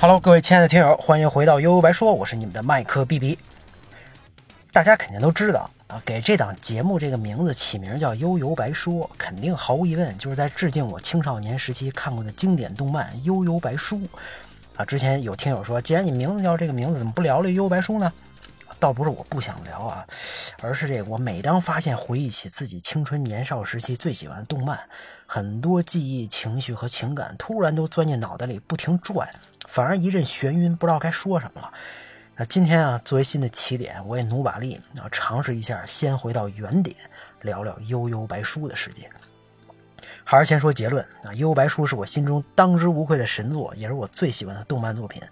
Hello，各位亲爱的听友，欢迎回到悠悠白说，我是你们的麦克 B B。大家肯定都知道啊，给这档节目这个名字起名叫悠悠白说，肯定毫无疑问就是在致敬我青少年时期看过的经典动漫《悠悠白书》啊。之前有听友说，既然你名字叫这个名字，怎么不聊聊悠悠白书呢？倒不是我不想聊啊，而是这个我每当发现回忆起自己青春年少时期最喜欢的动漫，很多记忆、情绪和情感突然都钻进脑袋里不停转。反而一阵眩晕，不知道该说什么了。那今天啊，作为新的起点，我也努把力啊，尝试一下，先回到原点，聊聊《悠悠白书》的世界。还是先说结论啊，《幽白书》是我心中当之无愧的神作，也是我最喜欢的动漫作品。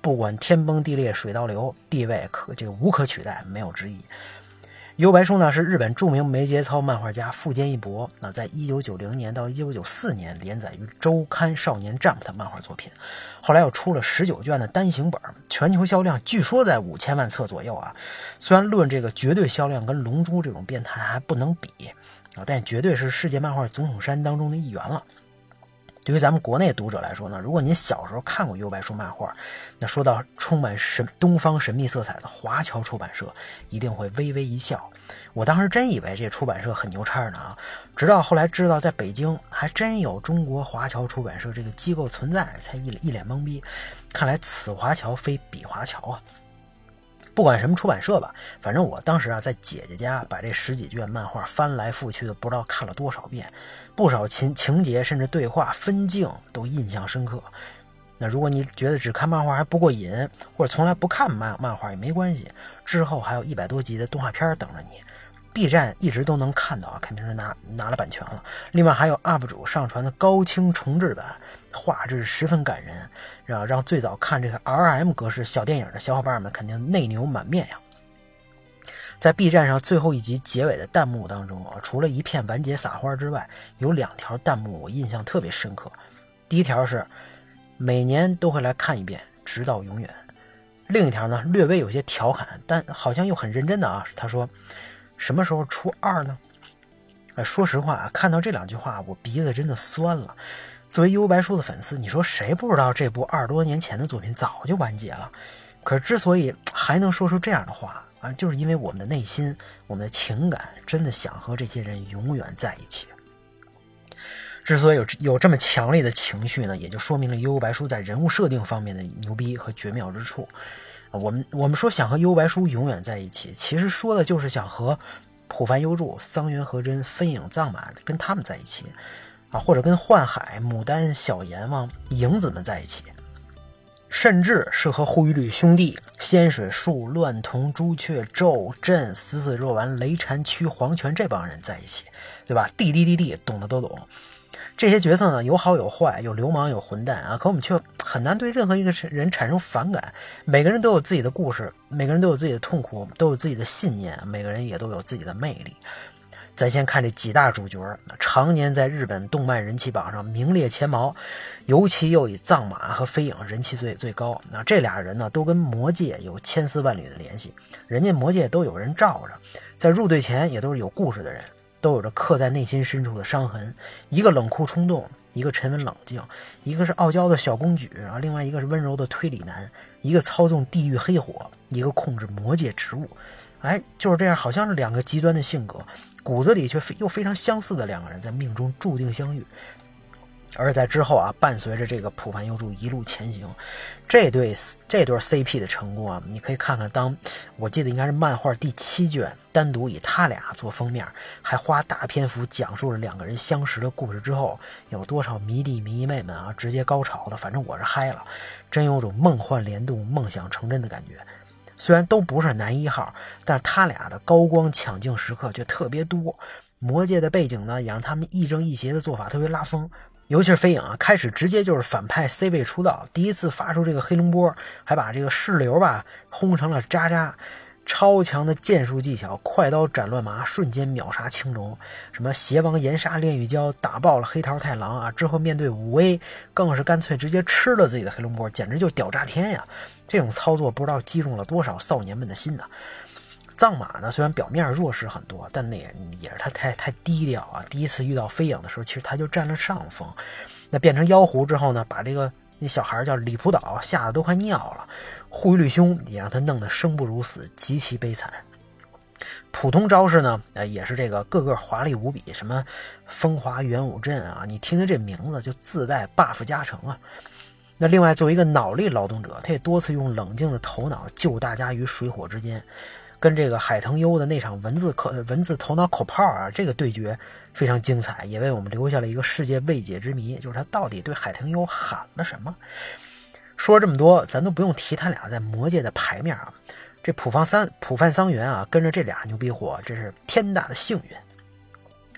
不管天崩地裂、水倒流，地位可这个无可取代，没有之一。《幽白书》呢是日本著名没节操漫画家富坚义博啊在一九九零年到一九九四年连载于周刊少年 Jump 的漫画作品，后来又出了十九卷的单行本，全球销量据说在五千万册左右啊。虽然论这个绝对销量跟《龙珠》这种变态还不能比啊，但绝对是世界漫画总统山当中的一员了。对于咱们国内读者来说呢，如果您小时候看过《幽白书》漫画，那说到充满神东方神秘色彩的华侨出版社，一定会微微一笑。我当时真以为这出版社很牛叉呢啊，直到后来知道在北京还真有中国华侨出版社这个机构存在，才一一脸懵逼。看来此华侨非彼华侨啊。不管什么出版社吧，反正我当时啊在姐姐家把这十几卷漫画翻来覆去的不知道看了多少遍，不少情情节甚至对话分镜都印象深刻。那如果你觉得只看漫画还不过瘾，或者从来不看漫漫画也没关系，之后还有一百多集的动画片等着你。B 站一直都能看到啊，肯定是拿拿了版权了。另外还有 UP 主上传的高清重制版，画质十分感人，让让最早看这个 RM 格式小电影的小伙伴们肯定内牛满面呀。在 B 站上最后一集结尾的弹幕当中啊，除了一片完结撒花之外，有两条弹幕我印象特别深刻。第一条是每年都会来看一遍，直到永远。另一条呢，略微有些调侃，但好像又很认真的啊，他说。什么时候出二呢？哎，说实话啊，看到这两句话，我鼻子真的酸了。作为《优白书》的粉丝，你说谁不知道这部二十多年前的作品早就完结了？可是之所以还能说出这样的话啊，就是因为我们的内心、我们的情感真的想和这些人永远在一起。之所以有有这么强烈的情绪呢，也就说明了《优白书》在人物设定方面的牛逼和绝妙之处。我们我们说想和幽白书永远在一起，其实说的就是想和普凡幽助、桑原和真、分影藏马跟他们在一起，啊，或者跟幻海、牡丹、小阎王、影子们在一起，甚至是和护玉律兄弟、仙水树、乱瞳、朱雀、咒阵、死死若丸、雷禅、屈黄泉这帮人在一起，对吧？滴滴滴滴，懂的都懂。这些角色呢，有好有坏，有流氓有混蛋啊，可我们却很难对任何一个人产生反感。每个人都有自己的故事，每个人都有自己的痛苦，都有自己的信念，每个人也都有自己的魅力。咱先看这几大主角，常年在日本动漫人气榜上名列前茅，尤其又以藏马和飞影人气最最高。那这俩人呢，都跟魔界有千丝万缕的联系，人家魔界都有人罩着，在入队前也都是有故事的人。都有着刻在内心深处的伤痕，一个冷酷冲动，一个沉稳冷静，一个是傲娇的小公举啊，另外一个是温柔的推理男，一个操纵地狱黑火，一个控制魔界植物，哎，就是这样，好像是两个极端的性格，骨子里却非又非常相似的两个人，在命中注定相遇。而在之后啊，伴随着这个浦凡优助一路前行，这对这对 CP 的成功啊，你可以看看，当我记得应该是漫画第七卷，单独以他俩做封面，还花大篇幅讲述了两个人相识的故事之后，有多少迷弟迷妹们啊，直接高潮的，反正我是嗨了，真有种梦幻联动、梦想成真的感觉。虽然都不是男一号，但是他俩的高光抢镜时刻却特别多。魔界的背景呢，也让他们亦正亦邪的做法特别拉风。尤其是飞影啊，开始直接就是反派 C 位出道，第一次发出这个黑龙波，还把这个势流吧轰成了渣渣。超强的剑术技巧，快刀斩乱麻，瞬间秒杀青龙。什么邪王炎杀炼狱蛟，打爆了黑桃太郎啊！之后面对武威，更是干脆直接吃了自己的黑龙波，简直就屌炸天呀！这种操作不知道击中了多少少年们的心呢。藏马呢，虽然表面弱势很多，但那也是他太太低调啊。第一次遇到飞影的时候，其实他就占了上风。那变成妖狐之后呢，把这个。那小孩叫李普岛，吓得都快尿了。护律兄也让他弄得生不如死，极其悲惨。普通招式呢，呃，也是这个个个华丽无比，什么风华元武阵啊，你听听这名字就自带 buff 加成啊。那另外作为一个脑力劳动者，他也多次用冷静的头脑救大家于水火之间。跟这个海腾优的那场文字口文字头脑口炮啊，这个对决非常精彩，也为我们留下了一个世界未解之谜，就是他到底对海腾优喊了什么。说了这么多，咱都不用提他俩在魔界的牌面啊。这普方三普范桑原啊，跟着这俩牛逼货，这是天大的幸运。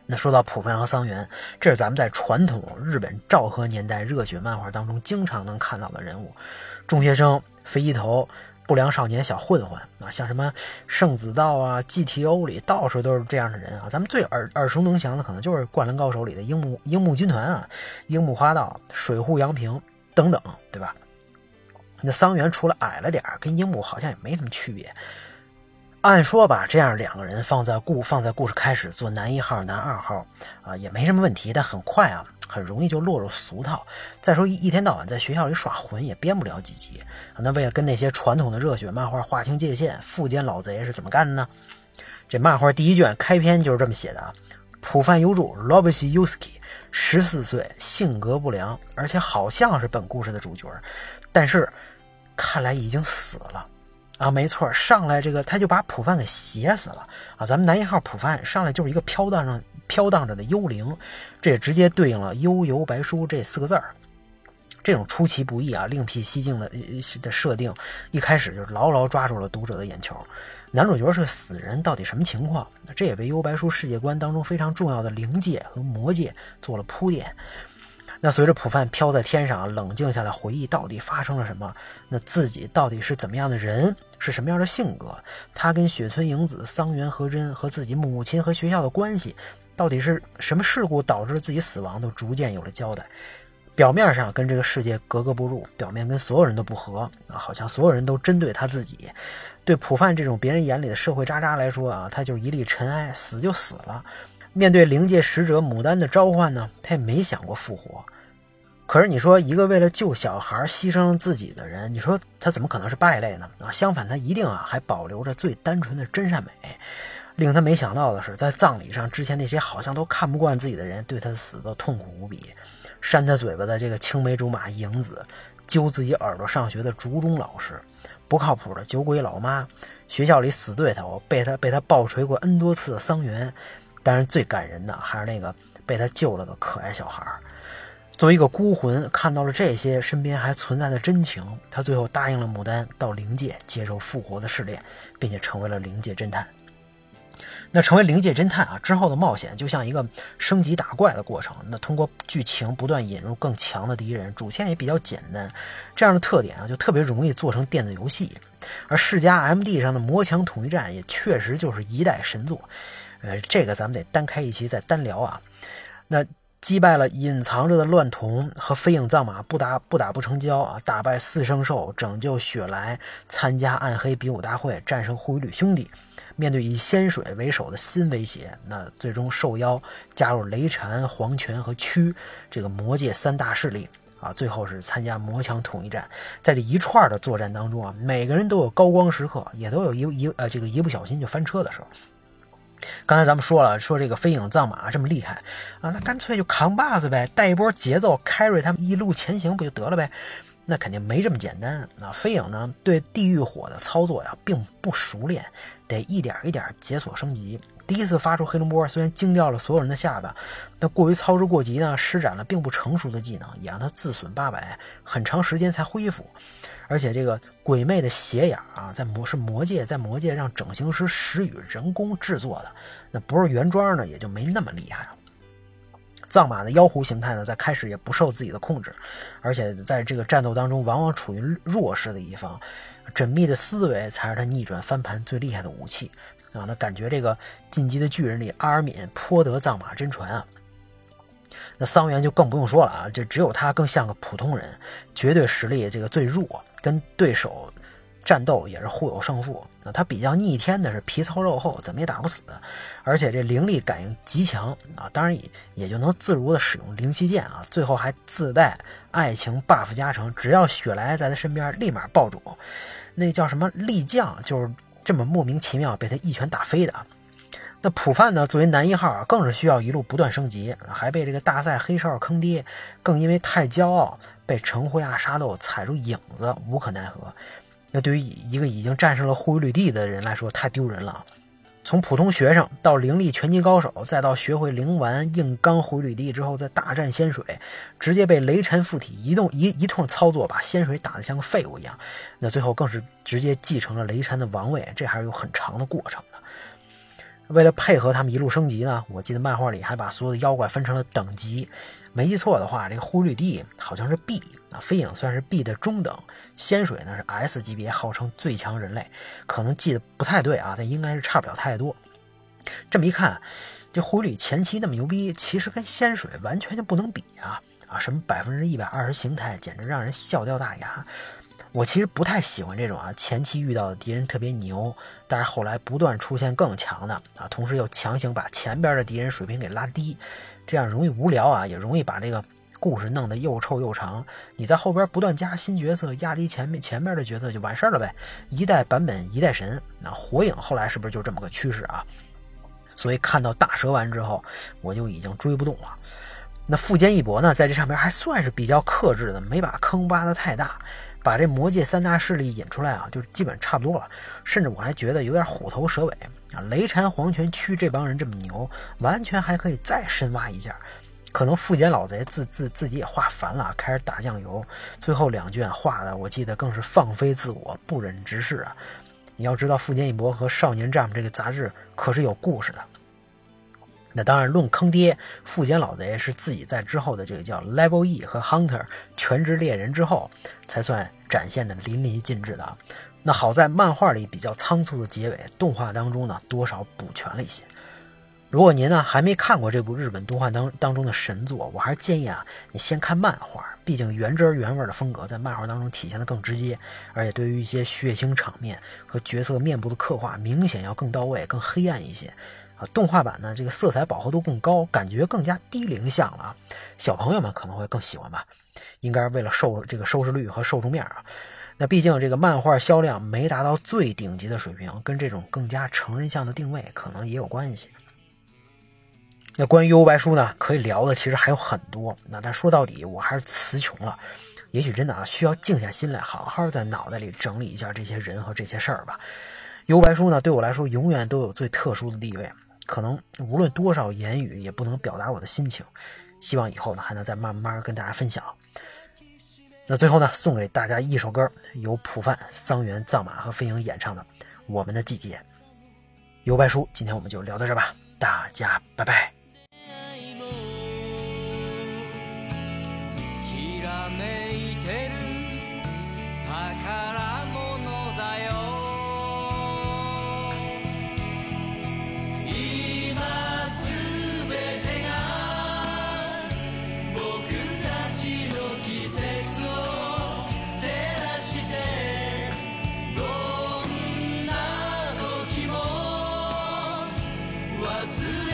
那说到普范和桑原，这是咱们在传统日本昭和年代热血漫画当中经常能看到的人物，中学生，飞机头。不良少年、小混混啊，像什么圣子道啊、GTO 里到处都是这样的人啊。咱们最耳耳熟能详的，可能就是《灌篮高手》里的樱木樱木军团啊、樱木花道、水户洋平等等，对吧？那桑原除了矮了点跟樱木好像也没什么区别。按说吧，这样两个人放在故放在故事开始做男一号、男二号啊，也没什么问题。但很快啊，很容易就落入俗套。再说一一天到晚在学校里耍混，也编不了几集。那为了跟那些传统的热血漫画划清界限，富坚老贼是怎么干的呢？这漫画第一卷开篇就是这么写的啊：浦饭优助 （Robyuski） 十四岁，性格不良，而且好像是本故事的主角，但是看来已经死了。啊，没错，上来这个他就把普范给写死了啊！咱们男一号普范上来就是一个飘荡上、飘荡着的幽灵，这也直接对应了“幽游白书”这四个字儿。这种出其不意啊、另辟蹊径的的设定，一开始就是牢牢抓住了读者的眼球。男主角是个死人，到底什么情况？这也为“幽白书”世界观当中非常重要的灵界和魔界做了铺垫。那随着普范飘在天上，冷静下来回忆到底发生了什么？那自己到底是怎么样的人？是什么样的性格？他跟雪村影子、桑原和真和自己母亲和学校的关系，到底是什么事故导致自己死亡？都逐渐有了交代。表面上跟这个世界格格不入，表面跟所有人都不和啊，好像所有人都针对他自己。对普范这种别人眼里的社会渣渣来说啊，他就是一粒尘埃，死就死了。面对灵界使者牡丹的召唤呢，他也没想过复活。可是你说一个为了救小孩牺牲自己的人，你说他怎么可能是败类呢？啊，相反，他一定啊还保留着最单纯的真善美。令他没想到的是，在葬礼上，之前那些好像都看不惯自己的人，对他的死都痛苦无比。扇他嘴巴的这个青梅竹马影子，揪自己耳朵上学的竹中老师，不靠谱的酒鬼老妈，学校里死对头被他被他暴锤过 n 多次的桑园，当然最感人的还是那个被他救了的可爱小孩。作为一个孤魂，看到了这些身边还存在的真情，他最后答应了牡丹到灵界接受复活的试炼，并且成为了灵界侦探。那成为灵界侦探啊之后的冒险，就像一个升级打怪的过程。那通过剧情不断引入更强的敌人，主线也比较简单，这样的特点啊就特别容易做成电子游戏。而世嘉 MD 上的魔墙统一战也确实就是一代神作，呃，这个咱们得单开一期再单聊啊。那。击败了隐藏着的乱童和飞影藏马，不打不打不成交啊！打败四圣兽，拯救雪莱，参加暗黑比武大会，战胜护羽旅兄弟。面对以仙水为首的新威胁，那最终受邀加入雷禅、黄泉和屈这个魔界三大势力啊！最后是参加魔墙统一战，在这一串的作战当中啊，每个人都有高光时刻，也都有一一呃这个一不小心就翻车的时候。刚才咱们说了，说这个飞影藏马这么厉害啊，那干脆就扛把子呗，带一波节奏，carry 他们一路前行不就得了呗？那肯定没这么简单啊！飞影呢，对地狱火的操作呀，并不熟练，得一点一点解锁升级。第一次发出黑龙波，虽然惊掉了所有人的下巴，但过于操之过急呢，施展了并不成熟的技能，也让他自损八百，很长时间才恢复。而且这个鬼魅的斜眼啊，在魔是魔界，在魔界让整形师石宇人工制作的，那不是原装呢，也就没那么厉害了。藏马的妖狐形态呢，在开始也不受自己的控制，而且在这个战斗当中往往处于弱势的一方。缜密的思维才是他逆转翻盘最厉害的武器啊！那感觉这个进击的巨人里，阿尔敏颇得藏马真传啊。那桑原就更不用说了啊，这只有他更像个普通人，绝对实力这个最弱，跟对手战斗也是互有胜负。那他比较逆天的是皮糙肉厚，怎么也打不死，而且这灵力感应极强啊，当然也也就能自如的使用灵气剑啊，最后还自带爱情 buff 加成，只要雪莱在他身边，立马爆主。那叫什么力将，就是这么莫名其妙被他一拳打飞的。那普范呢？作为男一号，更是需要一路不断升级，还被这个大赛黑哨坑爹，更因为太骄傲，被陈辉啊沙斗踩出影子，无可奈何。那对于一个已经战胜了护卫绿地的人来说，太丢人了。从普通学生到灵力拳击高手，再到学会灵丸硬刚护卫绿地之后，再大战仙水，直接被雷禅附体，一动一一通操作，把仙水打得像个废物一样。那最后更是直接继承了雷禅的王位，这还是有很长的过程的。为了配合他们一路升级呢，我记得漫画里还把所有的妖怪分成了等级。没记错的话，这个呼绿地好像是 B 飞影算是 B 的中等，仙水呢是 S 级别，号称最强人类。可能记得不太对啊，但应该是差不了太多。这么一看，这狐狸前期那么牛逼，其实跟仙水完全就不能比啊啊！什么百分之一百二十形态，简直让人笑掉大牙。我其实不太喜欢这种啊，前期遇到的敌人特别牛，但是后来不断出现更强的啊，同时又强行把前边的敌人水平给拉低，这样容易无聊啊，也容易把这个故事弄得又臭又长。你在后边不断加新角色，压低前面前面的角色就完事儿了呗。一代版本一代神，那火影后来是不是就这么个趋势啊？所以看到大蛇丸之后，我就已经追不动了。那富坚义博呢，在这上面还算是比较克制的，没把坑挖得太大。把这魔界三大势力引出来啊，就基本差不多了。甚至我还觉得有点虎头蛇尾啊。雷禅黄泉区这帮人这么牛，完全还可以再深挖一下。可能富坚老贼自自自己也画烦了，开始打酱油。最后两卷画的，我记得更是放飞自我，不忍直视啊。你要知道，富坚义博和少年战这个杂志可是有故事的。那当然，论坑爹，富坚老贼是自己在之后的这个叫 Level E 和 Hunter 全职猎人之后，才算展现的淋漓尽致的。那好在漫画里比较仓促的结尾，动画当中呢多少补全了一些。如果您呢还没看过这部日本动画当当中的神作，我还是建议啊你先看漫画，毕竟原汁原味的风格在漫画当中体现的更直接，而且对于一些血腥场面和角色面部的刻画，明显要更到位、更黑暗一些。啊，动画版呢，这个色彩饱和度更高，感觉更加低龄向了，小朋友们可能会更喜欢吧。应该为了收这个收视率和受众面啊。那毕竟这个漫画销量没达到最顶级的水平，跟这种更加成人向的定位可能也有关系。那关于幽白书呢，可以聊的其实还有很多。那但说到底，我还是词穷了。也许真的啊，需要静下心来，好好在脑袋里整理一下这些人和这些事儿吧。幽白书呢，对我来说永远都有最特殊的地位。可能无论多少言语也不能表达我的心情，希望以后呢还能再慢慢跟大家分享。那最后呢，送给大家一首歌，由普范、桑园、藏马和飞影演唱的《我们的季节》。尤白书，今天我们就聊到这吧，大家拜拜。忘れ